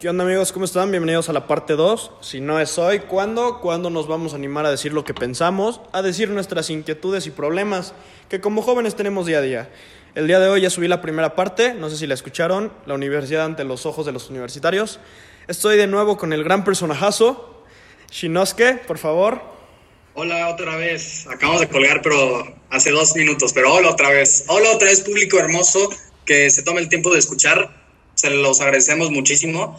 ¿Qué onda amigos? ¿Cómo están? Bienvenidos a la parte 2. Si no es hoy, ¿cuándo? ¿Cuándo nos vamos a animar a decir lo que pensamos? A decir nuestras inquietudes y problemas que como jóvenes tenemos día a día. El día de hoy ya subí la primera parte, no sé si la escucharon, la universidad ante los ojos de los universitarios. Estoy de nuevo con el gran personajazo, Shinosuke, por favor. Hola otra vez, acabamos de colgar pero hace dos minutos, pero hola otra vez. Hola otra vez público hermoso que se tome el tiempo de escuchar, se los agradecemos muchísimo.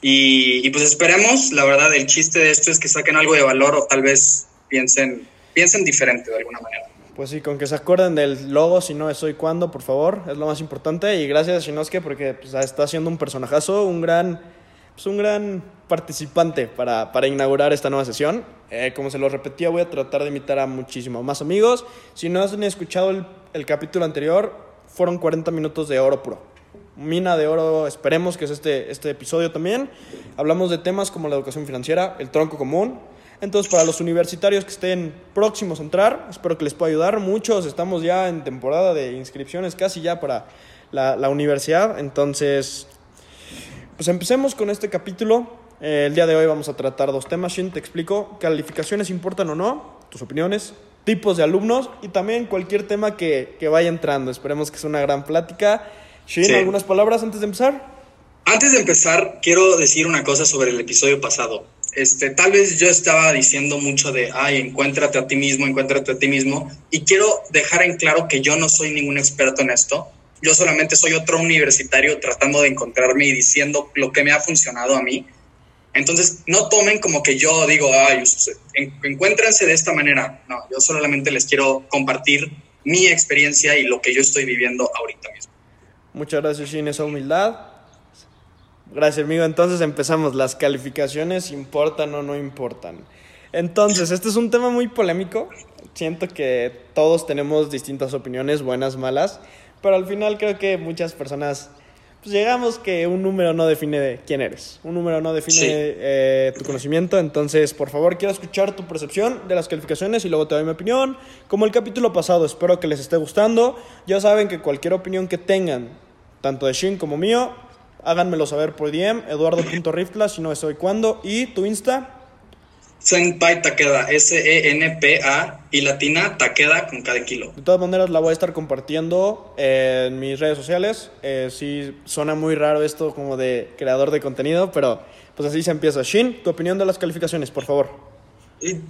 Y, pues esperemos, la verdad, el chiste de esto es que saquen algo de valor o tal vez piensen, piensen diferente de alguna manera. Pues sí, con que se acuerden del logo, si no es hoy cuando, por favor, es lo más importante. Y gracias a Shinosuke porque pues, está haciendo un personajazo, un gran, pues, un gran participante para, para inaugurar esta nueva sesión. Eh, como se lo repetía, voy a tratar de invitar a muchísimos más amigos. Si no han escuchado el, el capítulo anterior, fueron 40 minutos de oro puro mina de oro, esperemos que es este, este episodio también. Hablamos de temas como la educación financiera, el tronco común. Entonces, para los universitarios que estén próximos a entrar, espero que les pueda ayudar. Muchos estamos ya en temporada de inscripciones casi ya para la, la universidad. Entonces, pues empecemos con este capítulo. Eh, el día de hoy vamos a tratar dos temas. Shin, te explico, calificaciones importan o no, tus opiniones, tipos de alumnos y también cualquier tema que, que vaya entrando. Esperemos que sea una gran plática. Shin, ¿algunas palabras antes de empezar? Antes de empezar, quiero decir una cosa sobre el episodio pasado. Este, tal vez yo estaba diciendo mucho de, ay, encuéntrate a ti mismo, encuéntrate a ti mismo, y quiero dejar en claro que yo no soy ningún experto en esto. Yo solamente soy otro universitario tratando de encontrarme y diciendo lo que me ha funcionado a mí. Entonces, no tomen como que yo digo, ay, encuéntrense de esta manera. No, yo solamente les quiero compartir mi experiencia y lo que yo estoy viviendo ahorita mismo. Muchas gracias, Shin, esa humildad. Gracias, amigo. Entonces empezamos. ¿Las calificaciones importan o no importan? Entonces, este es un tema muy polémico. Siento que todos tenemos distintas opiniones, buenas, malas, pero al final creo que muchas personas pues llegamos que un número no define quién eres, un número no define sí. eh, tu conocimiento, entonces por favor quiero escuchar tu percepción de las calificaciones y luego te doy mi opinión. Como el capítulo pasado, espero que les esté gustando. Ya saben que cualquier opinión que tengan tanto de Shin como mío. Háganmelo saber por DM, eduardo.riftla, si no es hoy cuándo. ¿Y tu Insta? Senpai Takeda, S-E-N-P-A y latina Takeda con cada kilo. De todas maneras, la voy a estar compartiendo en mis redes sociales. Eh, sí, suena muy raro esto como de creador de contenido, pero pues así se empieza. Shin, tu opinión de las calificaciones, por favor. Y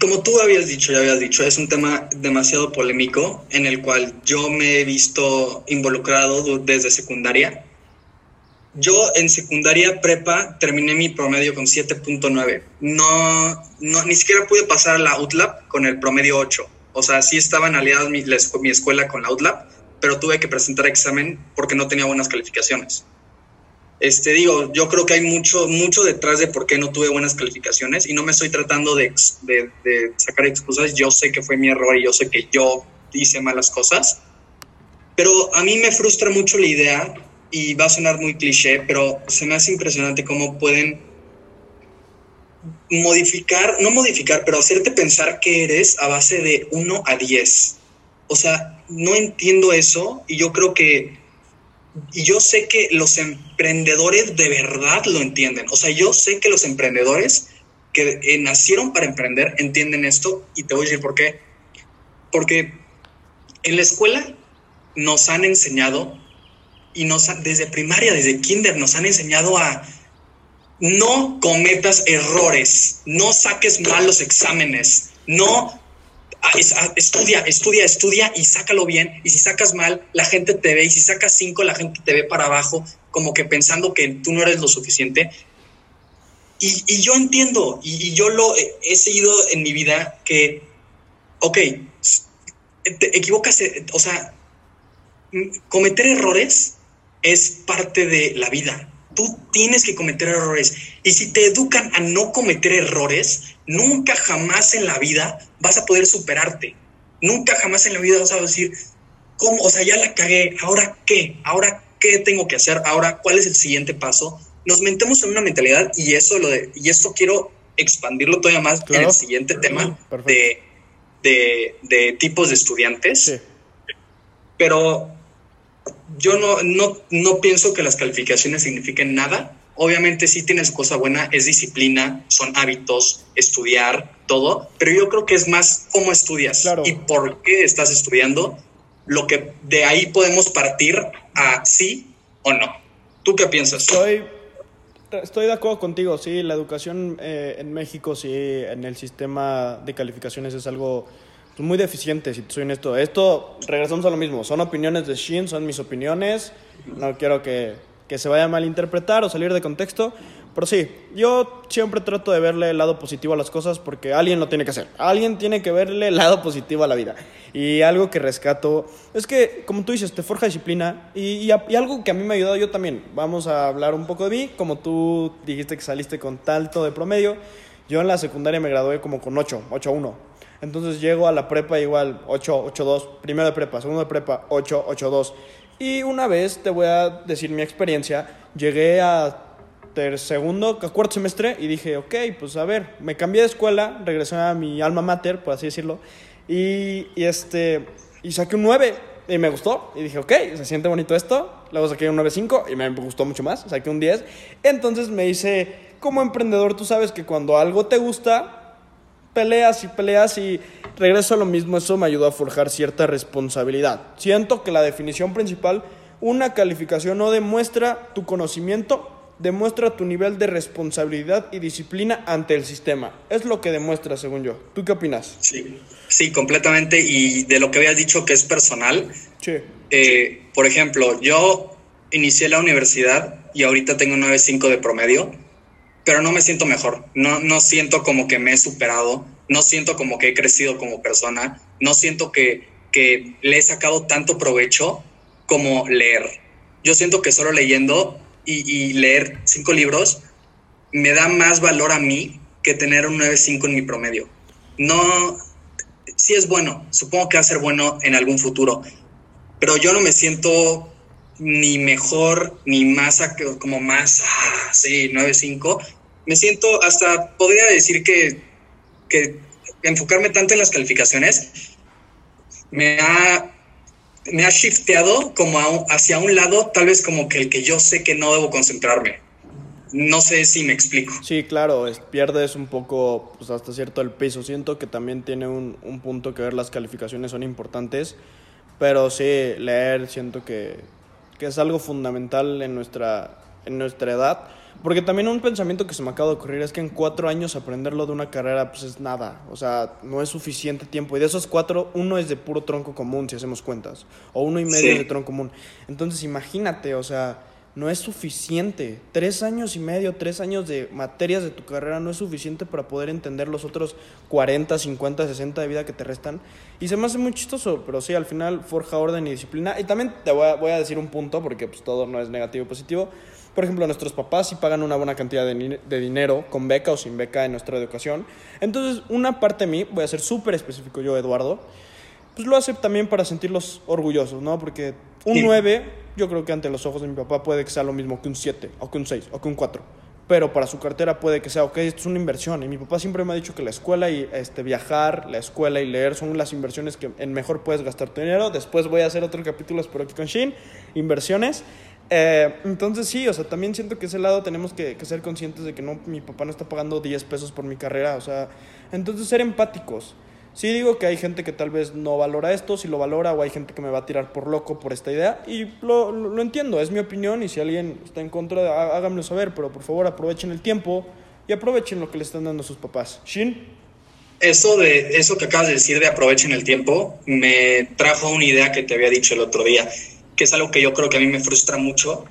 como tú habías dicho, ya habías dicho, es un tema demasiado polémico en el cual yo me he visto involucrado desde secundaria. Yo en secundaria prepa terminé mi promedio con 7.9. No, no, ni siquiera pude pasar a la UTLAP con el promedio 8. O sea, sí estaban aliados mi, mi escuela con la UTLAP, pero tuve que presentar examen porque no tenía buenas calificaciones. Este, digo, yo creo que hay mucho, mucho detrás de por qué no tuve buenas calificaciones y no me estoy tratando de, sacar excusas. Yo sé que fue mi error y yo sé que yo hice malas cosas, pero a mí me frustra mucho la idea y va a sonar muy cliché, pero se me hace impresionante cómo pueden modificar, no modificar, pero hacerte pensar que eres a base de 1 a 10. O sea, no entiendo eso y yo creo que y yo sé que los emprendedores de verdad lo entienden. O sea, yo sé que los emprendedores que eh, nacieron para emprender entienden esto y te voy a decir por qué. Porque en la escuela nos han enseñado y nos desde primaria, desde kinder, nos han enseñado a no cometas errores, no saques malos exámenes, no estudia, estudia, estudia y sácalo bien. Y si sacas mal, la gente te ve. Y si sacas cinco, la gente te ve para abajo, como que pensando que tú no eres lo suficiente. Y, yo entiendo, y, y, yo lo he, seguido en mi vida, que, ok, te equivocas, o sea, cometer errores es parte de la vida. Tú tienes que cometer errores. Y si te educan a no cometer errores, nunca jamás en la vida vas a poder superarte. Nunca jamás en la vida vas a decir, ¿cómo? O sea, ya la cagué, ¿ahora qué? ¿Ahora qué tengo que hacer? ¿Ahora cuál es el siguiente paso? Nos metemos en una mentalidad y eso, lo de, y esto quiero expandirlo todavía más claro. en el siguiente tema de, de, de, tipos de estudiantes. Sí. Pero yo no, no, no pienso que las calificaciones signifiquen nada obviamente sí tiene su cosa buena, es disciplina, son hábitos, estudiar, todo, pero yo creo que es más cómo estudias y por qué estás estudiando, lo que de ahí podemos partir a sí o no. ¿Tú qué piensas? Estoy, estoy de acuerdo contigo, sí, la educación eh, en México, sí, en el sistema de calificaciones es algo pues, muy deficiente, si soy honesto. Esto, regresamos a lo mismo, son opiniones de Shin, son mis opiniones, no quiero que que se vaya a malinterpretar o salir de contexto. Pero sí, yo siempre trato de verle el lado positivo a las cosas porque alguien lo tiene que hacer. Alguien tiene que verle el lado positivo a la vida. Y algo que rescato es que, como tú dices, te forja disciplina y, algo que a mí me ha ayudado yo también. Vamos a hablar un poco de mí. Como tú dijiste que saliste con talto de promedio, yo en la secundaria me gradué como con 8, 8-1. Entonces llego a la prepa igual 8, 8-2, primero de prepa, segundo de prepa 8, 8-2. Y una vez te voy a decir mi experiencia, llegué a ter segundo, cuarto semestre y dije, ok, pues a ver, me cambié de escuela, regresé a mi alma mater, por así decirlo, y, y este, y saqué un 9 y me gustó. Y dije, ok, se siente bonito esto, luego saqué un 9.5 y me gustó mucho más, saqué un 10, entonces me hice, como emprendedor, tú sabes que cuando algo te gusta, peleas y peleas y regreso a lo mismo, eso me ayudó a forjar cierta responsabilidad. Siento que la definición principal, una calificación no demuestra tu conocimiento, demuestra tu nivel de responsabilidad y disciplina ante el sistema. Es lo que demuestra, según yo. ¿Tú qué opinas? Sí, sí, completamente. Y de lo que habías dicho que es personal, sí. Eh, por ejemplo, yo inicié la universidad y ahorita tengo 9.5 de promedio pero no me siento mejor, no, no siento como que me he superado, no siento como que he crecido como persona, no siento que, que le he sacado tanto provecho como leer. Yo siento que solo leyendo y, leer cinco libros me da más valor a mí que tener un 9.5 en mi promedio. No, sí es bueno, supongo que va a ser bueno en algún futuro, pero yo no me siento ni mejor ni más como más, ah, sí, 9.5, me siento hasta, podría decir que, que enfocarme tanto en las calificaciones me ha, me ha shifteado como hacia un lado, tal vez como que el que yo sé que no debo concentrarme. No sé si me explico. Sí, claro, pierdes un poco, pues hasta cierto el peso. Siento que también tiene un, un punto que ver, las calificaciones son importantes, pero sí, leer siento que, que es algo fundamental en nuestra, en nuestra edad porque también un pensamiento que se me acaba de ocurrir es que en cuatro años aprenderlo de una carrera pues es nada, o sea, no es suficiente tiempo. Y de esos cuatro, uno es de puro tronco común, si hacemos cuentas, o uno y medio de tronco común. Entonces imagínate, o sea, no es suficiente. Tres años y medio, tres años de materias de tu carrera no es suficiente para poder entender los otros 40, 50, 60 de vida que te restan. Y se me hace muy chistoso, pero sí, al final forja orden y disciplina. Y también te voy a, voy a decir un punto, porque pues todo no es negativo o positivo por ejemplo, nuestros papás sí pagan una buena cantidad de, dinero, con beca o sin beca, en nuestra educación. Entonces, una parte de mí, voy a ser súper específico yo, Eduardo, pues lo hace también para sentirlos orgullosos, ¿no? Porque un 9, yo creo que ante los ojos de mi papá puede que sea lo mismo que un 7, o que un 6, o que un 4. Pero para su cartera puede que sea, ok, esto es una inversión. Y mi papá siempre me ha dicho que la escuela y este, viajar, la escuela y leer son las inversiones que en mejor puedes gastar tu dinero. Después voy a hacer otro capítulo, espero aquí con Shin, inversiones. Eh, entonces sí, o sea, también siento que ese lado tenemos que, ser conscientes de que no, mi papá no está pagando 10 pesos por mi carrera, o sea, entonces ser empáticos. Sí digo que hay gente que tal vez no valora esto, si lo valora, o hay gente que me va a tirar por loco por esta idea, y lo, lo, entiendo, es mi opinión, y si alguien está en contra, háganmelo saber, pero por favor aprovechen el tiempo y aprovechen lo que le están dando sus papás. Shin. Eso, de, eso que acabas de decir de aprovechen el tiempo me trajo una idea que te había dicho el otro día que es algo que yo creo que a mí me frustra mucho.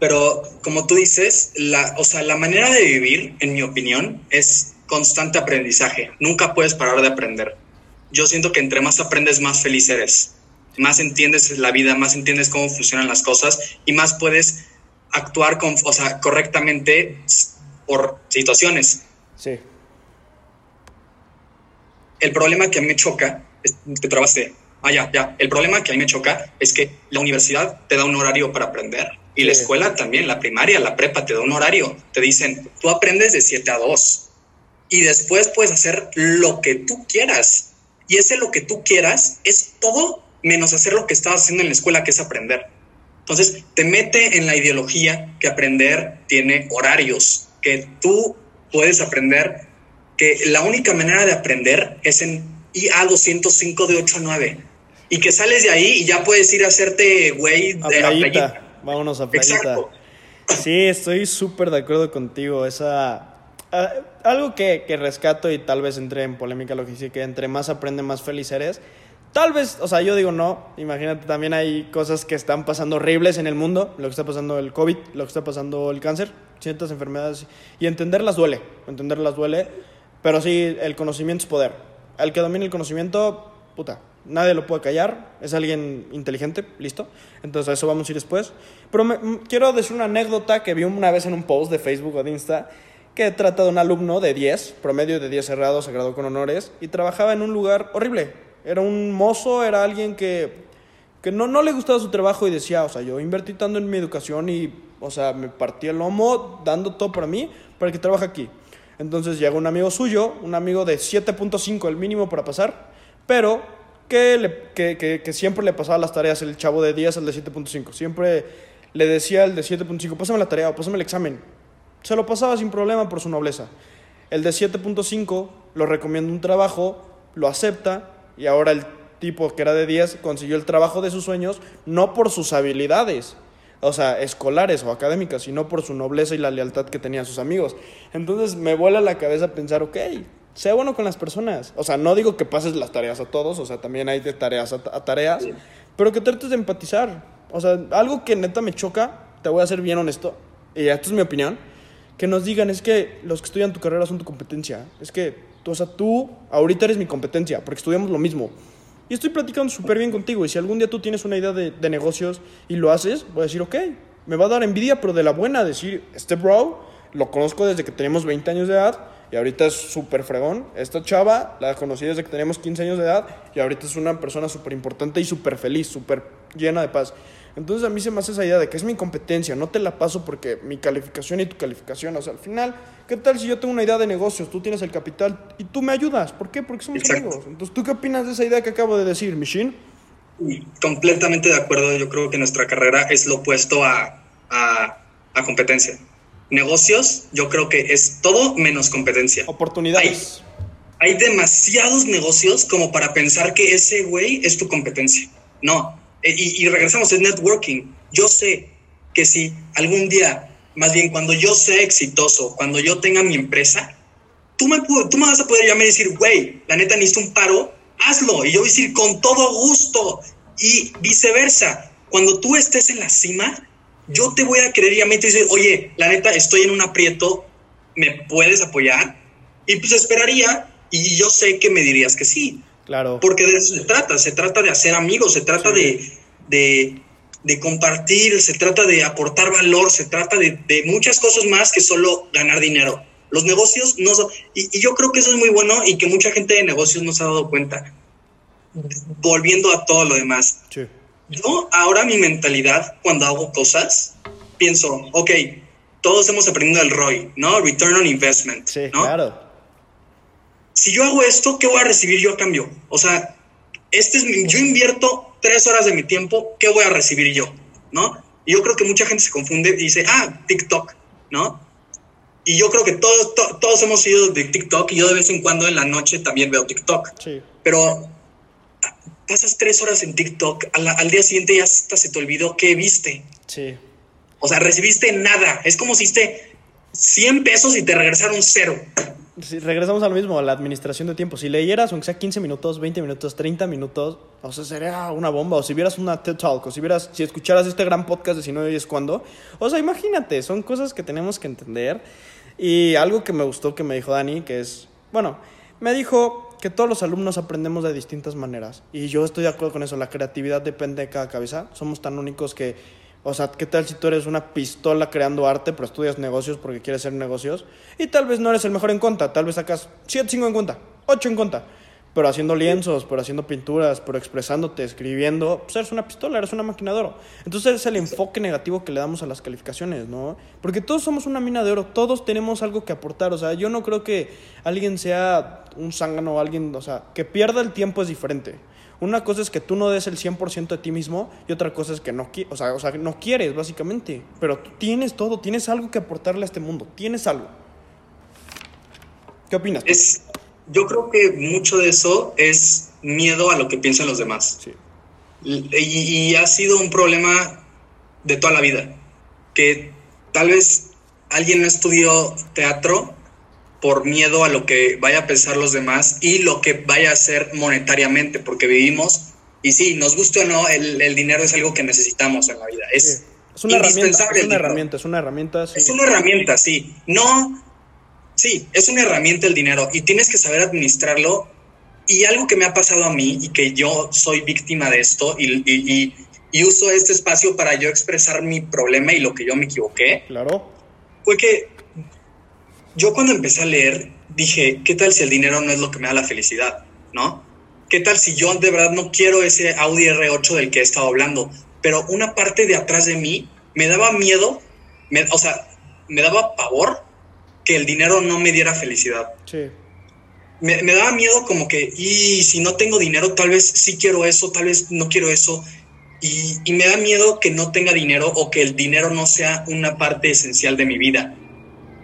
Pero como tú dices, la, o sea, la manera de vivir, en mi opinión, es constante aprendizaje. Nunca puedes parar de aprender. Yo siento que entre más aprendes, más feliz eres. Más entiendes la vida, más entiendes cómo funcionan las cosas y más puedes actuar con, o sea, correctamente por situaciones. Sí. El problema que a mí me choca, es, te trabaste, Ah, ya, ya. El problema que a mí me choca es que la universidad te da un horario para aprender y la escuela también, la primaria, la prepa te da un horario. Te dicen, tú aprendes de 7 a 2 y después puedes hacer lo que tú quieras. Y ese lo que tú quieras es todo menos hacer lo que estabas haciendo en la escuela, que es aprender. Entonces, te mete en la ideología que aprender tiene horarios, que tú puedes aprender, que la única manera de aprender es en IA 205 de 8 a 9. Y que sales de ahí y ya puedes ir a hacerte, güey, de a playita. Vámonos a playita. Exacto. Sí, estoy súper de acuerdo contigo. Esa. Ah, algo que, que, rescato y tal vez entre en polémica lo que dice que entre más aprende, más feliz eres. Tal vez, o sea, yo digo no. Imagínate, también hay cosas que están pasando horribles en el mundo. Lo que está pasando el COVID, lo que está pasando el cáncer, ciertas enfermedades. Y entenderlas duele. Entenderlas duele. Pero sí, el conocimiento es poder. El que domina el conocimiento, puta, nadie lo puede callar, es alguien inteligente, listo. Entonces a eso vamos a ir después. Pero quiero decir una anécdota que vi una vez en un post de Facebook o de Insta que trata de un alumno de 10, promedio de 10 cerrados, se graduó con honores y trabajaba en un lugar horrible. Era un mozo, era alguien que, que no, no le gustaba su trabajo y decía, o sea, yo invertí tanto en mi educación y, o sea, me partí el lomo dando todo para mí para que trabaje aquí. Entonces llega un amigo suyo, un amigo de 7.5, el mínimo para pasar, pero que, le, que, que, siempre le pasaba las tareas el chavo de 10 al de 7.5. Siempre le decía el de 7.5, pásame la tarea o pásame el examen. Se lo pasaba sin problema por su nobleza. El de 7.5 lo recomienda un trabajo, lo acepta y ahora el tipo que era de 10 consiguió el trabajo de sus sueños no por sus habilidades, o sea, escolares o académicas, sino por su nobleza y la lealtad que tenía a sus amigos. Entonces me vuela la cabeza pensar, ok, sea bueno con las personas. O sea, no digo que pases las tareas a todos, o sea, también hay de tareas a, tareas, pero que trates de empatizar. O sea, algo que neta me choca, te voy a ser bien honesto, y esto es mi opinión, que nos digan es que los que estudian tu carrera son tu competencia. Es que, o sea, tú ahorita eres mi competencia, porque estudiamos lo mismo. Y estoy platicando súper bien contigo, y si algún día tú tienes una idea de, de negocios y lo haces, voy a decir, ok, me va a dar envidia, pero de la buena, decir, este bro, lo conozco desde que tenemos 20 años de edad, y ahorita es súper fregón. Esta chava la conocí desde que teníamos 15 años de edad y ahorita es una persona súper importante y súper feliz, súper llena de paz. Entonces a mí se me hace esa idea de que es mi competencia, no te la paso porque mi calificación y tu calificación, o sea, al final, ¿qué tal si yo tengo una idea de negocios, tú tienes el capital y tú me ayudas? ¿Por qué? Porque somos amigos. Entonces, ¿tú qué opinas de esa idea que acabo de decir, Michin? Completamente de acuerdo, yo creo que nuestra carrera es lo opuesto a, a, a competencia negocios, yo creo que es todo menos competencia. Oportunidades. Hay, demasiados negocios como para pensar que ese güey es tu competencia. No. E, y, regresamos, es networking. Yo sé que si algún día, más bien cuando yo sea exitoso, cuando yo tenga mi empresa, tú me, tú me vas a poder llamar y decir, güey, la neta necesito un paro, hazlo. Y yo voy a decir, con todo gusto. Y viceversa, cuando tú estés en la cima, yo te voy a creer y a mí te decir, oye, la neta, estoy en un aprieto, ¿me puedes apoyar? Y pues esperaría y yo sé que me dirías que sí. Claro. Porque de eso se trata, se trata de hacer amigos, se trata de, de, compartir, se trata de aportar valor, se trata de, muchas cosas más que solo ganar dinero. Los negocios no son, y, y, yo creo que eso es muy bueno y que mucha gente de negocios no se ha dado cuenta. Volviendo a todo lo demás. Sí. Yo ahora mi mentalidad cuando hago cosas, pienso, ok, todos hemos aprendido el ROI, ¿no? Return on Investment. Sí, claro. Si yo hago esto, ¿qué voy a recibir yo a cambio? O sea, este es yo invierto tres horas de mi tiempo, ¿qué voy a recibir yo? ¿No? Y yo creo que mucha gente se confunde y dice, ah, TikTok, ¿no? Y yo creo que todos, todos hemos ido de TikTok y yo de vez en cuando en la noche también veo TikTok. Sí. Pero pasas tres horas en TikTok, al, día siguiente ya hasta se te olvidó qué viste. Sí. O sea, recibiste nada. Es como si hiciste 100 pesos y te regresaron cero. Sí, regresamos a lo mismo, a la administración de tiempo. Si leyeras, aunque sea 15 minutos, 20 minutos, 30 minutos, o sea, sería una bomba. O si vieras una TED Talk, o si, vieras, si escucharas este gran podcast de Si no es cuando. O sea, imagínate, son cosas que tenemos que entender. Y algo que me gustó que me dijo Dani, que es, bueno, me dijo, que todos los alumnos aprendemos de distintas maneras. Y yo estoy de acuerdo con eso, la creatividad depende de cada cabeza. Somos tan únicos que, o sea, ¿qué tal si tú eres una pistola creando arte, pero estudias negocios porque quieres hacer negocios? Y tal vez no eres el mejor en cuenta, tal vez sacas 7, 5 en cuenta, 8 en cuenta pero haciendo lienzos, pero haciendo pinturas, pero expresándote, escribiendo, pues eres una pistola, eres una oro. Entonces es el enfoque negativo que le damos a las calificaciones, ¿no? Porque todos somos una mina de oro, todos tenemos algo que aportar, o sea, yo no creo que alguien sea un zángano o alguien, o sea, que pierda el tiempo es diferente. Una cosa es que tú no des el 100% de ti mismo y otra cosa es que no, o sea, o sea, no quieres, básicamente. Pero tú tienes todo, tienes algo que aportarle a este mundo, tienes algo. ¿Qué opinas? Es, yo creo que mucho de eso es miedo a lo que piensan los demás. Sí. Y, y ha sido un problema de toda la vida. Que tal vez alguien no estudió teatro por miedo a lo que vaya a pensar los demás y lo que vaya a hacer monetariamente, porque vivimos, y sí, nos guste o no, el, dinero es algo que necesitamos en la vida. Es, es una herramienta, es una herramienta, es una herramienta. Sí. Es una herramienta, sí. No, sí, es una herramienta el dinero y tienes que saber administrarlo. Y algo que me ha pasado a mí y que yo soy víctima de esto y, y, y uso este espacio para yo expresar mi problema y lo que yo me equivoqué. Claro. Fue que yo cuando empecé a leer dije, ¿qué tal si el dinero no es lo que me da la felicidad? ¿No? ¿Qué tal si yo de verdad no quiero ese Audi R8 del que he estado hablando? Pero una parte de atrás de mí me daba miedo, o sea, me daba pavor que el dinero no me diera felicidad. Sí. Me, daba miedo como que, y si no tengo dinero, tal vez sí quiero eso, tal vez no quiero eso. Y, y me da miedo que no tenga dinero o que el dinero no sea una parte esencial de mi vida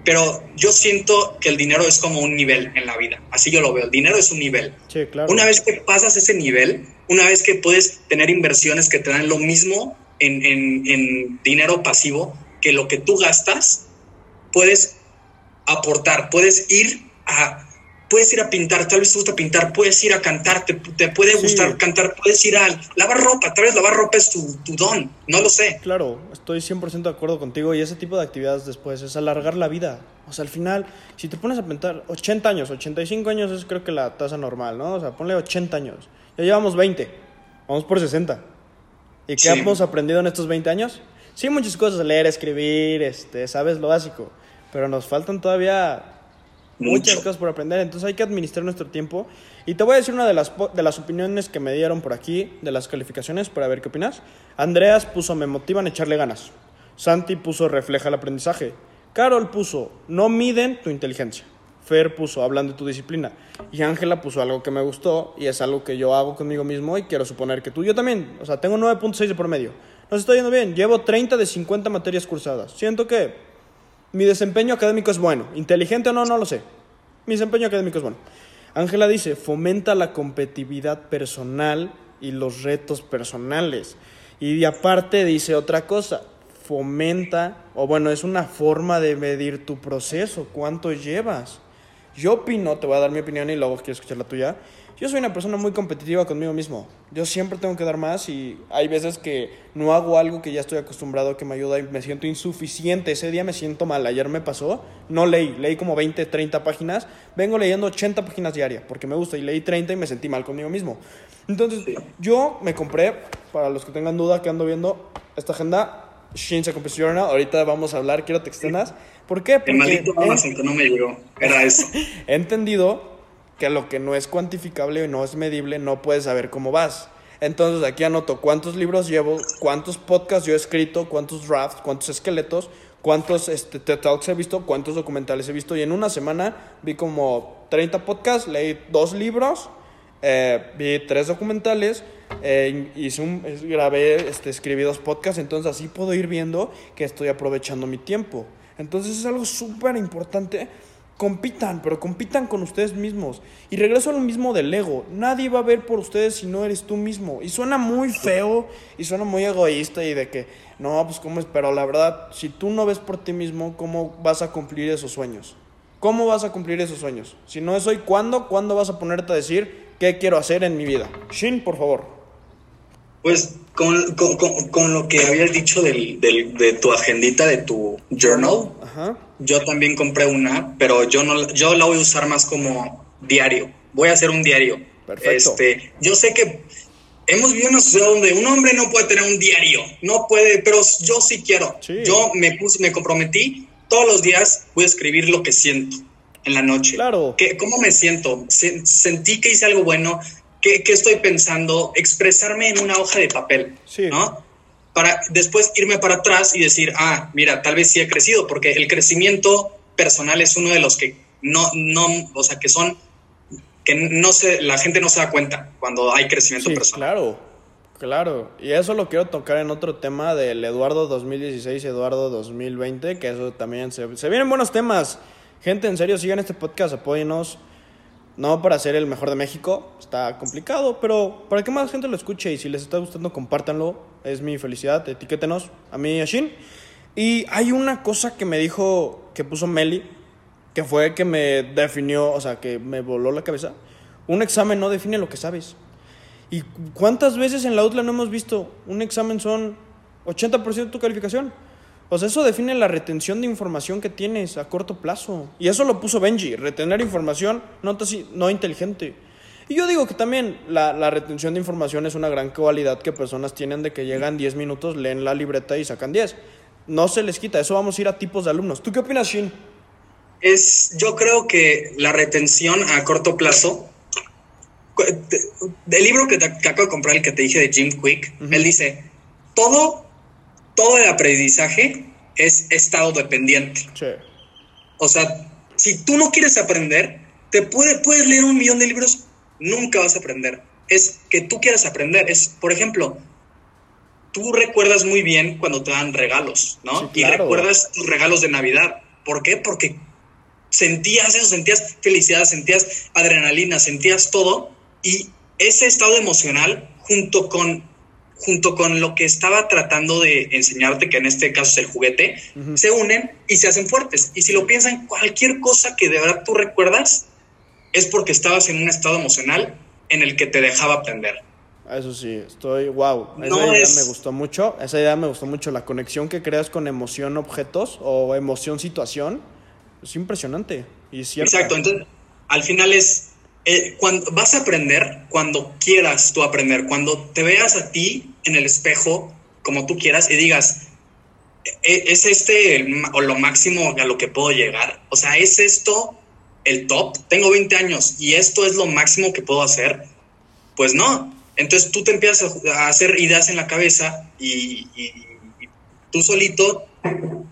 pero yo siento que el dinero es como un nivel en la vida, así yo lo veo, el dinero es un nivel. Sí, claro. Una vez que pasas ese nivel, una vez que puedes tener inversiones que te dan lo mismo en, en, en dinero pasivo que lo que tú gastas, puedes aportar, puedes ir a puedes ir a pintar, tal vez te gusta pintar, puedes ir a cantar, te, puede gustar cantar, puedes ir a lavar ropa, tal vez lavar ropa es tu, tu don, no lo sé. Claro, estoy 100% de acuerdo contigo y ese tipo de actividades después es alargar la vida. O sea, al final, si te pones a pensar 80 años, 85 años es creo que la tasa normal, ¿no? O sea, ponle 80 años. Ya llevamos 20, vamos por 60. ¿Y qué hemos aprendido en estos 20 años? Sí, muchas cosas, leer, escribir, este, sabes lo básico, pero nos faltan todavía muchas cosas por aprender, entonces hay que administrar nuestro tiempo. Y te voy a decir una de las, de las opiniones que me dieron por aquí, de las calificaciones, para ver qué opinas. Andreas puso, me motivan a echarle ganas. Santi puso, refleja el aprendizaje. Carol puso, no miden tu inteligencia. Fer puso, hablan de tu disciplina. Y Ángela puso algo que me gustó y es algo que yo hago conmigo mismo y quiero suponer que tú, yo también. O sea, tengo 9.6 de promedio. Nos está yendo bien. Llevo 30 de 50 materias cursadas. Siento que mi desempeño académico es bueno. Inteligente o no, no lo sé. Mi desempeño académico es bueno. Ángela dice, fomenta la competitividad personal y los retos personales. Y aparte dice otra cosa, fomenta, o bueno, es una forma de medir tu proceso, cuánto llevas. Yo opino, te voy a dar mi opinión y luego quiero escuchar la tuya. Yo soy una persona muy competitiva conmigo mismo. Yo siempre tengo que dar más y hay veces que no hago algo que ya estoy acostumbrado que me ayuda y me siento insuficiente. Ese día me siento mal. Ayer me pasó, no leí, leí como 20, 30 páginas. Vengo leyendo 80 páginas diarias porque me gusta y leí 30 y me sentí mal conmigo mismo. Entonces, yo me compré, para los que tengan duda que ando viendo esta agenda, Shinsa Journal. Ahorita vamos a hablar, quiero te extendas. ¿Por qué? Porque El maldito Amazon que no me llegó. Era eso. he entendido que lo que no es cuantificable y no es medible no puedes saber cómo vas. Entonces aquí anoto cuántos libros llevo, cuántos podcasts yo he escrito, cuántos drafts, cuántos esqueletos, cuántos este, TED Talks he visto, cuántos documentales he visto. Y en una semana vi como 30 podcasts, leí dos libros, eh, vi tres documentales, eh, hice un, grabé, este, escribí dos podcasts. Entonces así puedo ir viendo que estoy aprovechando mi tiempo. Entonces es algo súper importante Compitan, pero compitan con ustedes mismos. Y regreso a lo mismo del ego. Nadie va a ver por ustedes si no eres tú mismo. Y suena muy feo y suena muy egoísta y de que, no, pues cómo es, pero la verdad, si tú no ves por ti mismo, ¿cómo vas a cumplir esos sueños? ¿Cómo vas a cumplir esos sueños? Si no es hoy, ¿cuándo? ¿Cuándo vas a ponerte a decir qué quiero hacer en mi vida? Shin, por favor. Pues con, con, con, lo que habías dicho del, del, de tu agendita, de tu journal, Ajá yo también compré una, pero yo no, yo la voy a usar más como diario. Voy a hacer un diario. Perfecto. Este, yo sé que hemos vivido una sociedad donde un hombre no puede tener un diario, no puede, pero yo sí quiero. Yo me puse, me comprometí, todos los días voy a escribir lo que siento en la noche. Claro. Que, ¿Cómo me siento? sentí que hice algo bueno, ¿Qué, ¿Qué, estoy pensando? Expresarme en una hoja de papel, sí. ¿no? Para después irme para atrás y decir, ah, mira, tal vez sí he crecido, porque el crecimiento personal es uno de los que no, no, o sea, que son que no se, la gente no se da cuenta cuando hay crecimiento Sí, personal. claro, claro. Y eso lo quiero tocar en otro tema del Eduardo 2016 y Eduardo 2020, que eso también se, se vienen buenos temas. Gente, en serio, sigan este podcast, apóyenos. No para ser el mejor de México, está complicado, pero para que más gente lo escuche y si les está gustando, compártanlo. Es mi felicidad, etiquétenos a mí y a Shin. Y hay una cosa que me dijo, que puso Meli, que fue que me definió, o sea, que me voló la cabeza. Un examen no define lo que sabes. ¿Y cu- cuántas veces en la UTLA no hemos visto un examen son 80% de tu calificación? O sea, eso define la retención de información que tienes a corto plazo. Y eso lo puso Benji, retener información no, no inteligente. Y yo digo que también la, la retención de información es una gran cualidad que personas tienen de que llegan 10 minutos, leen la libreta y sacan 10. No se les quita, eso vamos a ir a tipos de alumnos. ¿Tú qué opinas, Shin? Es, yo creo que la retención a corto plazo. Del libro que, te- que acabo de comprar, el que te dije de Jim Quick, él dice: todo, todo el aprendizaje es estado dependiente. Sí. O sea, si tú no quieres aprender, te puede, puedes leer un millón de libros, nunca vas a aprender. Es que tú quieras aprender. Es, por ejemplo, tú recuerdas muy bien cuando te dan regalos, ¿no? Sí, Y recuerdas tus regalos de Navidad. ¿Por qué? Porque sentías eso, sentías felicidad, sentías adrenalina, sentías todo. Y ese estado emocional, junto con, junto con lo que estaba tratando de enseñarte, que en este caso es el juguete, Ujú. se unen y se hacen fuertes. Y si lo piensan, cualquier cosa que de verdad tú recuerdas es porque estabas en un estado emocional en el que te dejaba aprender. Eso sí, estoy wow. Esa No idea es- me gustó mucho. Esa idea me gustó mucho. La conexión que creas con emoción objetos o emoción situación es impresionante y es cierto. Exacto, entonces al final es, eh, cuando vas a aprender cuando quieras tú aprender, cuando te veas a ti en el espejo como tú quieras y digas, "E- ¿es este el o lo máximo a lo que puedo llegar? O sea, ¿es esto el top? Tengo 20 años y esto es lo máximo que puedo hacer. Pues no. Entonces tú te empiezas a hacer ideas en la cabeza y, y- y tú solito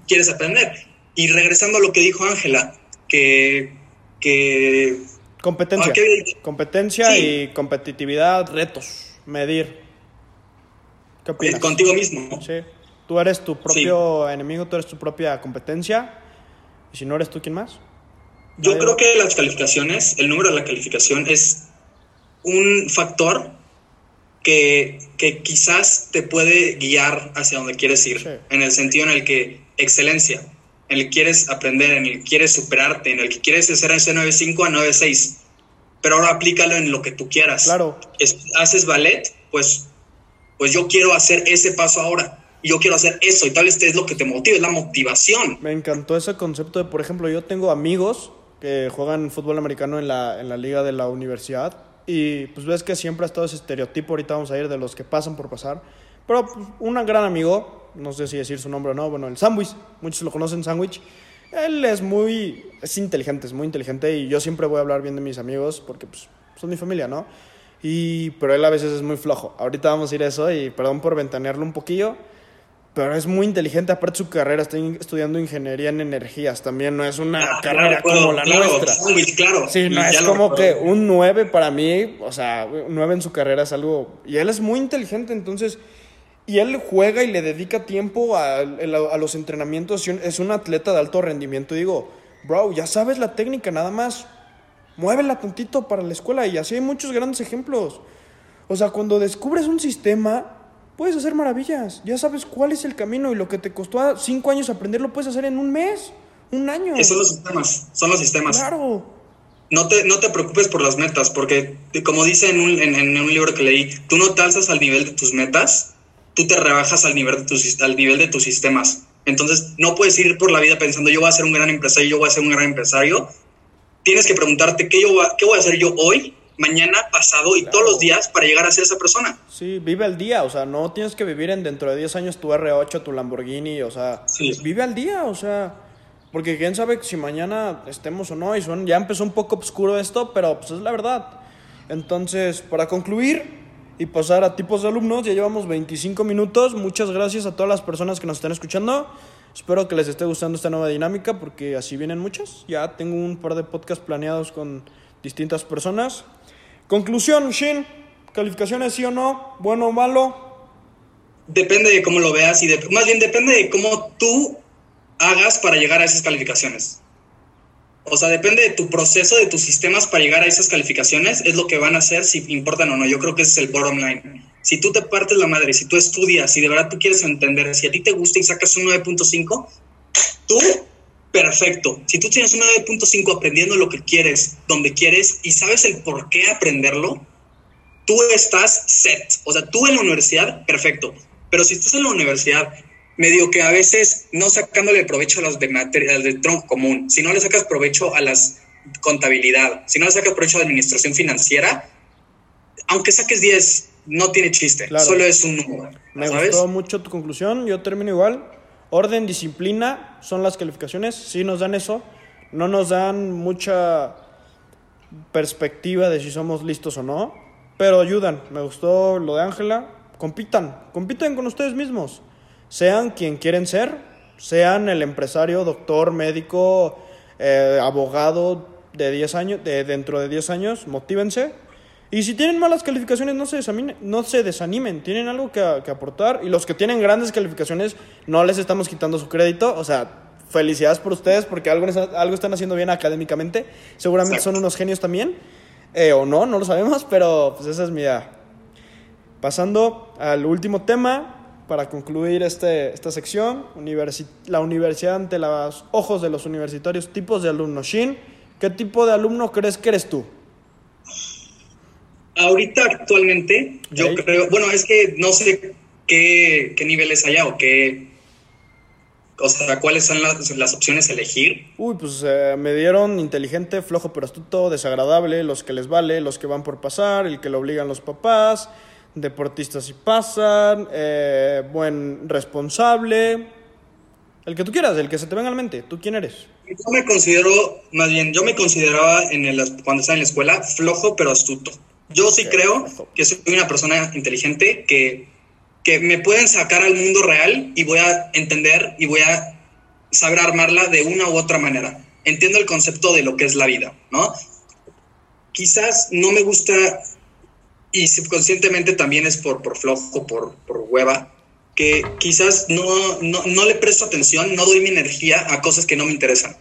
quieres aprender. Y regresando a lo que dijo Ángela, que, que Competencia. Ah. Competencia Sí. y competitividad, retos, medir. ¿Qué eh, opinas? contigo mismo. Sí. Tú eres tu propio enemigo, tú eres tu propia competencia. Y si no eres tú, ¿quién más? Yo creo que las calificaciones, el número de la calificación es un factor que, que quizás te puede guiar hacia donde quieres ir, Sí. en el sentido en el que excelencia, en el que quieres aprender, en el que quieres superarte, en el que quieres hacer ese 9.5 a 9.6, pero ahora aplícalo en lo que tú quieras. Claro. Es- haces ballet, pues, pues yo quiero hacer ese paso ahora, y yo quiero hacer eso, y tal vez es lo que te motiva, es la motivación. Me encantó ese concepto de, por ejemplo, yo tengo amigos que juegan fútbol americano en la, en la liga de la universidad y pues ves que siempre ha estado ese estereotipo, ahorita vamos a ir de los que pasan por pasar, pero pues, un gran amigo, no sé si decir su nombre o no, bueno, el Sandwich, muchos lo conocen, Sandwich, él es muy, es inteligente, es muy inteligente y yo siempre voy a hablar bien de mis amigos porque pues son mi familia, ¿no? Y, pero él a veces es muy flojo. Ahorita vamos a ir a eso y perdón por ventanearlo un poquillo, pero es muy inteligente. Aparte su carrera, está estudiando ingeniería en energías. También no es una Ah, carrera como la claro, nuestra. claro. Sí, no es como que un 9 para mí, o sea, un 9 en su carrera es algo... Y él es muy inteligente, entonces... Y él juega y le dedica tiempo a, a los entrenamientos. Es un atleta de alto rendimiento. Y digo, bro, ya sabes la técnica, nada más muévela tantito para la escuela. Y así hay muchos grandes ejemplos. O sea, cuando descubres un sistema, puedes hacer maravillas. Ya sabes cuál es el camino y lo que te costó cinco años aprender lo puedes hacer en un mes, un año. Son los sistemas, son los sistemas. Claro. No te, no te preocupes por las metas, porque como dice en un, en, en un libro que leí, tú no te alzas al nivel de tus metas, tú te rebajas al nivel de tus, al nivel de tus sistemas. Entonces, no puedes ir por la vida pensando, yo voy a ser un gran empresario, yo voy a ser un gran empresario. Tienes que preguntarte, ¿qué, yo, qué voy a hacer yo hoy, mañana, pasado y Claro. todos los días para llegar a ser esa persona? Sí, vive al día, o sea, no tienes que vivir en dentro de 10 años tu R8, tu Lamborghini, o sea, Sí. vive al día, o sea, porque quién sabe si mañana estemos o no, y son, ya empezó un poco oscuro esto, pero pues es la verdad. Entonces, para concluir y pasar a tipos de alumnos, ya llevamos 25 minutos, muchas gracias a todas las personas que nos están escuchando, espero que les esté gustando esta nueva dinámica, porque así vienen muchas, ya tengo un par de podcasts planeados con distintas personas. Conclusión, Shin, calificaciones sí o no, bueno o malo. Depende de cómo lo veas y de, más bien depende de cómo tú hagas para llegar a esas calificaciones. O sea, depende de tu proceso, de tus sistemas para llegar a esas calificaciones, es lo que van a hacer si importan o no. Yo creo que ese es el bottom line. Si tú te partes la madre, si tú estudias, si de verdad tú quieres entender, si a ti te gusta y sacas un 9.5, tú, perfecto. Si tú tienes un 9.5 aprendiendo lo que quieres, donde quieres y sabes el por qué aprenderlo, tú estás set. O sea, tú en la universidad, perfecto. Pero si estás en la universidad medio que a veces no sacándole provecho a las de material del tronco común, si no le sacas provecho a las contabilidad, si no le sacas provecho a la administración financiera, aunque saques 10, no tiene chiste, solo es un número. Me gustó mucho tu conclusión, yo termino igual. Orden, disciplina son las calificaciones, sí nos dan eso, no nos dan mucha perspectiva de si somos listos o no, pero ayudan. Me gustó lo de Ángela, compitan, compiten con ustedes mismos sean quien quieren ser, sean el empresario, doctor, médico, eh, abogado de 10 años, de, dentro de 10 años, motívense. Y si tienen malas calificaciones, no se, desanimen, no se desanimen, tienen algo que, aportar. Y los que tienen grandes calificaciones, no les estamos quitando su crédito. O sea, felicidades por ustedes porque algo, algo están haciendo bien académicamente. Seguramente son unos genios también. Eh, o no, no lo sabemos, pero pues esa es mi idea. Pasando al último tema, para concluir este, esta sección, la universidad ante los ojos de los universitarios, tipos de alumnos. Shin, ¿qué tipo de alumno crees que eres tú? Ahorita actualmente, yo creo, bueno, es que no sé qué, qué niveles haya o qué, o sea, cuáles son las, las opciones a elegir. Uy, pues eh, me dieron inteligente, flojo pero astuto, desagradable, los que les vale, los que van por pasar, el que lo obligan los papás, deportistas si pasan, eh, buen responsable, el que tú quieras, el que se te venga a la mente. ¿Tú quién eres? Yo me considero, más bien, yo me consideraba en el, cuando estaba en la escuela flojo pero astuto. Yo sí creo que soy una persona inteligente que, que me pueden sacar al mundo real y voy a entender y voy a saber armarla de una u otra manera. Entiendo el concepto de lo que es la vida, ¿no? Quizás no me gusta y subconscientemente también es por, por flojo, por, por hueva, que quizás no, no, no, le presto atención, no doy mi energía a cosas que no me interesan.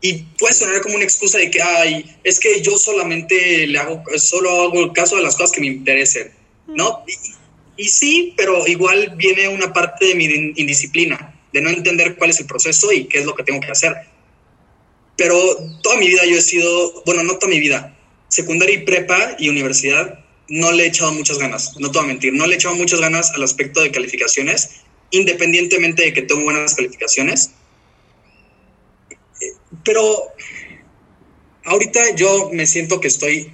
Y puede sonar como una excusa de que, ay, es que yo solamente le hago, solo hago caso a las cosas que me interesen, ¿no? Y, y sí, pero igual viene una parte de mi indisciplina, de no entender cuál es el proceso y qué es lo que tengo que hacer. Pero toda mi vida yo he sido, bueno, no toda mi vida, secundaria y prepa y universidad no le he echado muchas ganas, no te voy a mentir, no le he echado muchas ganas al aspecto de calificaciones, independientemente de que tengo buenas calificaciones. Pero ahorita yo me siento que estoy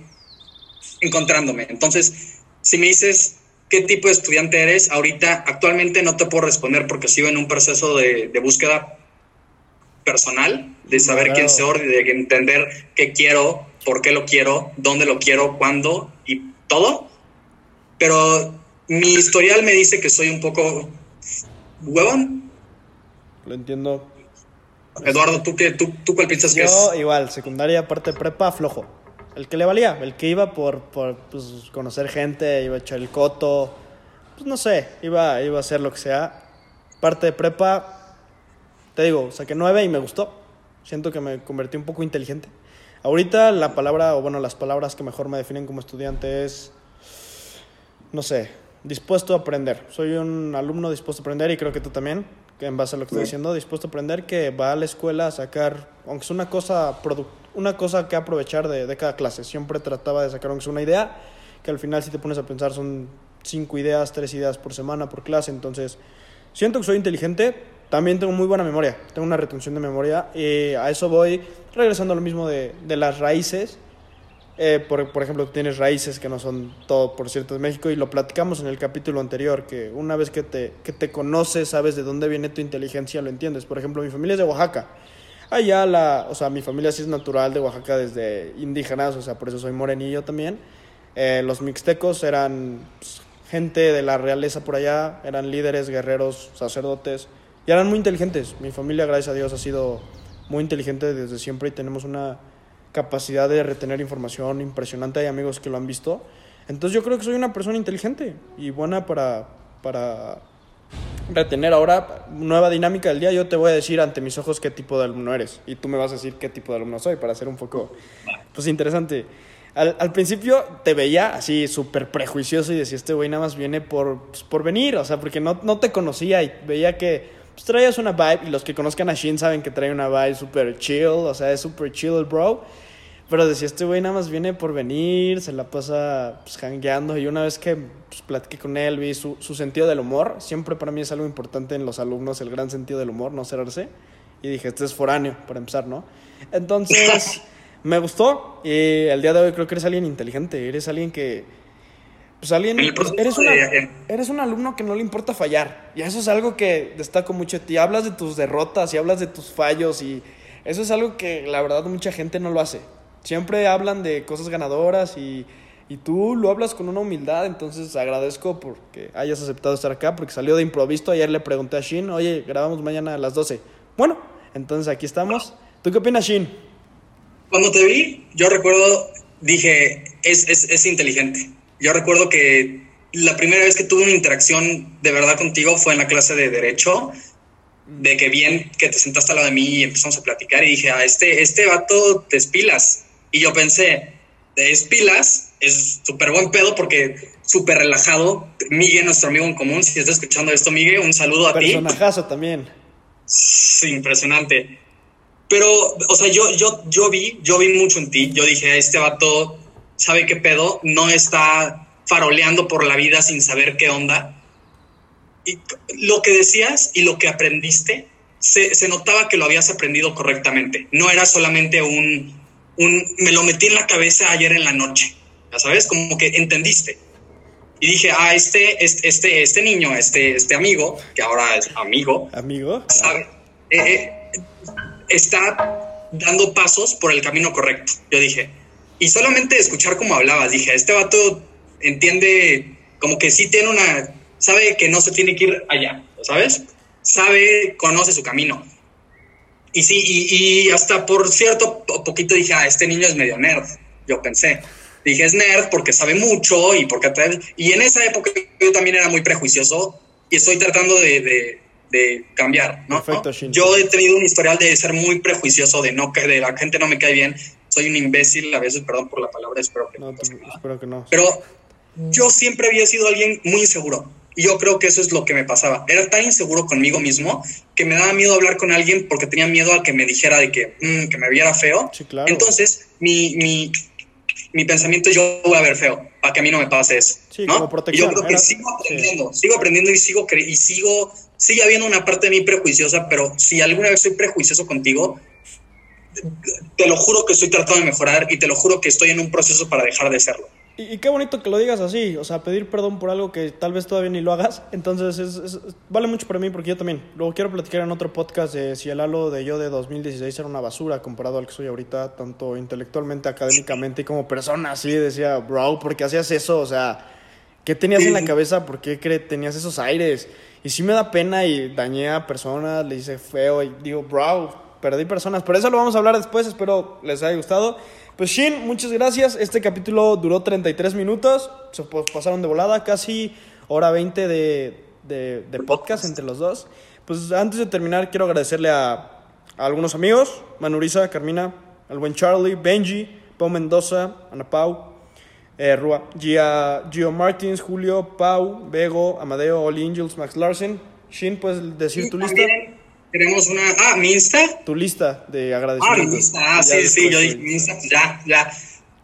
encontrándome. Entonces, si me dices qué tipo de estudiante eres, ahorita actualmente no te puedo responder porque sigo en un proceso de, búsqueda personal, de saber quién soy, de entender qué quiero, por qué lo quiero, dónde lo quiero, cuándo y todo, pero mi historial me dice que soy un poco huevón. Lo entiendo. Eduardo, ¿tú, qué, tú, tú cuál piensas que es? Yo igual, secundaria, parte prepa, flojo. El que le valía, el que iba por, por pues, conocer gente, iba a echar el coto, pues no sé, iba, iba a hacer lo que sea. Parte de prepa, te digo, saqué nueve y me gustó. Siento que me convertí un poco inteligente. Ahorita la palabra, o bueno, las palabras que mejor me definen como estudiante es, no sé, dispuesto a aprender. Soy un alumno dispuesto a aprender y creo que tú también, en base a lo que estoy diciendo, dispuesto a aprender, que va a la escuela a sacar, aunque es una cosa, una cosa que aprovechar de, de cada clase. Siempre trataba de sacar, aunque es una idea, que al final si te pones a pensar son cinco ideas, tres ideas por semana, por clase. Entonces, siento que soy inteligente, también tengo muy buena memoria, tengo una retención de memoria y a eso voy regresando a lo mismo de, de las raíces. Eh, por, por, ejemplo, tienes raíces que no son todo, por cierto, de México y lo platicamos en el capítulo anterior, que una vez que te, que te conoces, sabes de dónde viene tu inteligencia, lo entiendes. Por ejemplo, mi familia es de Oaxaca. Allá la, o sea, mi familia sí es natural de Oaxaca desde indígenas, o sea, por eso soy morenillo también. Eh, los mixtecos eran pues, gente de la realeza por allá, eran líderes, guerreros, sacerdotes eran muy inteligentes. Mi familia, gracias a Dios, ha sido muy inteligente desde siempre y tenemos una capacidad de retener información impresionante. Hay amigos que lo han visto. Entonces yo creo que soy una persona inteligente y buena para, para retener. Ahora, nueva dinámica del día, yo te voy a decir ante mis ojos qué tipo de alumno eres. Y tú me vas a decir qué tipo de alumno soy para hacer un poco, pues, interesante. Al, al principio te veía así súper prejuicioso y decía, este güey nada más viene por, pues, por venir, o sea, porque no, no te conocía y veía que pues, traías una vibe y los que conozcan a Shin saben que trae una vibe súper chill, o sea, es súper chill el bro. Pero decía, este güey nada más viene por venir, se la pasa pues hangueando. Y una vez que pues, platiqué con él, vi su, su, sentido del humor. Siempre para mí es algo importante en los alumnos, el gran sentido del humor, no cerrarse. Y dije, este es foráneo, para empezar, ¿no? Entonces, me gustó. Y el día de hoy creo que eres alguien inteligente. Eres alguien que... Pues alguien... Eres, una, eres un alumno que no le importa fallar. Y eso es algo que destaco mucho de ti. Hablas de tus derrotas y hablas de tus fallos y... Eso es algo que la verdad mucha gente no lo hace. Siempre hablan de cosas ganadoras y, y, tú lo hablas con una humildad, entonces agradezco porque hayas aceptado estar acá, porque salió de improviso. Ayer le pregunté a Shin, oye, grabamos mañana a las 12. Bueno, entonces aquí estamos. ¿Tú qué opinas, Shin? Cuando te vi, yo recuerdo, dije, es, es, es inteligente. Yo recuerdo que la primera vez que tuve una interacción de verdad contigo fue en la clase de Derecho de que bien que te sentaste al lado de mí y empezamos a platicar y dije, ah, este, este vato te espilas. Y yo pensé, es pilas, es súper buen pedo porque súper relajado. Miguel, nuestro amigo en común, si estás escuchando esto, Miguel, un saludo a ti. Personajazo también. Sí, impresionante. Pero, o sea, yo, yo, yo vi, yo vi mucho en ti. Yo dije, este vato sabe qué pedo, no está faroleando por la vida sin saber qué onda. Y lo que decías y lo que aprendiste, se, se notaba que lo habías aprendido correctamente. No era solamente un, un, me lo metí en la cabeza ayer en la noche, ya sabes, como que entendiste. Y dije, ah, este, este, este, este niño, este, este amigo, que ahora es amigo, amigo, sabe, eh, eh, está dando pasos por el camino correcto. Yo dije, y solamente escuchar cómo hablabas, dije, este vato entiende, como que sí tiene una, sabe que no se tiene que ir allá, ¿sabes? Sabe, conoce su camino. Y sí, y, y, hasta por cierto poquito dije, ah, este niño es medio nerd, yo pensé. Dije, es nerd porque sabe mucho y porque... Y en esa época yo también era muy prejuicioso y estoy tratando de, de, de cambiar, ¿no? Perfecto, yo he tenido un historial de ser muy prejuicioso, de no que de la gente no me cae bien, soy un imbécil, a veces, perdón por la palabra, espero que no. espero que no. Pero yo siempre había sido alguien muy inseguro. Y yo creo que eso es lo que me pasaba. Era tan inseguro conmigo mismo que me daba miedo hablar con alguien porque tenía miedo a que me dijera de que, mm, que me viera feo. Sí, claro. Entonces, mi, mi, mi, pensamiento yo voy a ver feo, para que a mí no me pase eso. Sí, ¿no? como protección. Y yo creo que Era- sigo aprendiendo, sigo aprendiendo y sigo, cre- y sigo, sigue habiendo una parte de mí prejuiciosa, pero si alguna vez soy prejuicioso contigo, te lo juro que estoy tratando de mejorar y te lo juro que estoy en un proceso para dejar de serlo. Y, y qué bonito que lo digas así, o sea, pedir perdón por algo que tal vez todavía ni lo hagas. Entonces, es, es- vale mucho para mí porque yo también. Luego quiero platicar en otro podcast de si el halo de yo de 2016 era una basura comparado al que soy ahorita, tanto intelectualmente, académicamente y como persona. Así decía, bro, ¿por qué hacías eso? O sea, ¿qué tenías en la cabeza? ¿Por qué tenías esos aires? Y sí me da pena y dañé a personas, le hice feo y digo, bro, perdí personas. Pero eso lo vamos a hablar después, espero les haya gustado. Pues Shin, muchas gracias. Este capítulo duró 33 minutos, se pasaron de volada, casi hora 20 de, de, de podcast entre los dos. Pues antes de terminar, quiero agradecerle a, a algunos amigos, Manuriza, Carmina, al buen Charlie, Benji, Pau Mendoza, Ana Pau, eh, Rua, Gia, Gio Martins, Julio, Pau, Bego, Amadeo, Oli Angels, Max Larsen. Shin, ¿puedes decir Y tu lista? Tenemos una. Ah, mi Insta. Tu lista de Ah, agradecimientos. mi Insta. Ah, sí, sí, yo dije mi Insta, pues ya, ya.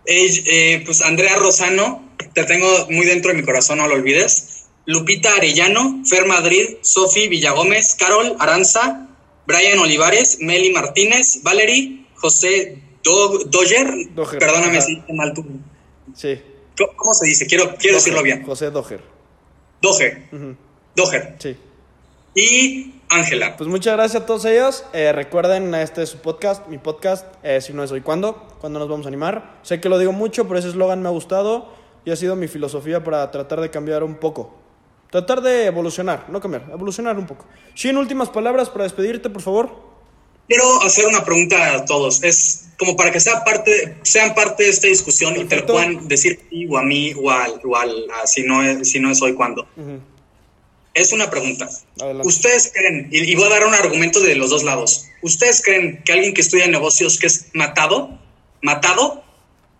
Eh, eh, pues Andrea Rosano, te tengo muy dentro de mi corazón, no lo olvides. Lupita Arellano, Fer Madrid, Sofi Villagómez, Carol Aranza, Brian Olivares, Meli Martínez, Valerie, José Do-. Dojer, Perdóname ajá. si dije mal tu. Sí. ¿Cómo- ¿Cómo se dice? Quiero, quiero decirlo bien. José Dojer. Dojer. Ujú, Dojer. Sí. Y Ángela. Pues muchas gracias a todos ellos. Eh, recuerden, este es su podcast, mi podcast. eh, si no es hoy, ¿cuándo? ¿Cuándo nos vamos a animar? Sé que lo digo mucho, pero ese eslogan me ha gustado y ha sido mi filosofía para tratar de cambiar un poco. Tratar de evolucionar, no cambiar, evolucionar un poco. Shin, últimas palabras para despedirte, por favor. Quiero hacer una pregunta a todos. Es como para que sea parte, sean parte de esta discusión y te lo puedan decir a ti o a mí o al, o al- a si, no es, si no es hoy cuando. Ujú. Es una pregunta. Adelante. ¿Ustedes creen, y, y voy a dar un argumento de los dos lados, ¿ustedes creen que alguien que estudia negocios que es matado, matado,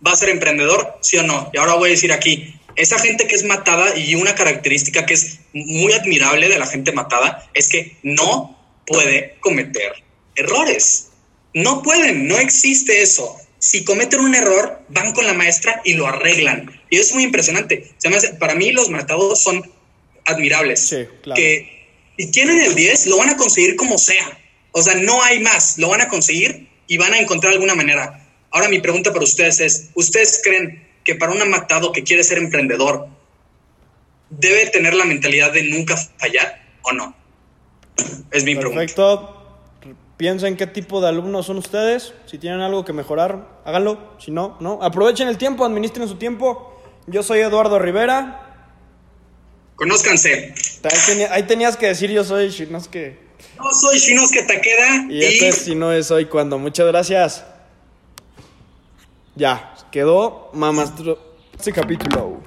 va a ser emprendedor, sí o no? Y ahora voy a decir aquí, esa gente que es matada y una característica que es muy admirable de la gente matada es que no puede cometer errores. No pueden, no existe eso. Si cometen un error, van con la maestra y lo arreglan. Y es muy impresionante. Se me hace- para mí los matados son admirables. Sí, claro. Que si tienen el 10, lo van a conseguir como sea. O sea, no hay más. Lo van a conseguir y van a encontrar alguna manera. Ahora mi pregunta para ustedes es, ¿ustedes creen que para un matado que quiere ser emprendedor debe tener la mentalidad de nunca fallar o no? Es mi pregunta. Perfecto. Piensen qué tipo de alumnos son ustedes. Si tienen algo que mejorar, háganlo. Si no, no. Aprovechen el tiempo, administren su tiempo. Yo soy Eduardo Rivera. Conózcanse. Ahí, tenía- ahí tenías que decir yo soy Shinosuke. Yo soy Shinosuke Takeda Y y, este es si no es hoy cuando. Muchas gracias. Ya, quedó mamastro este capítulo.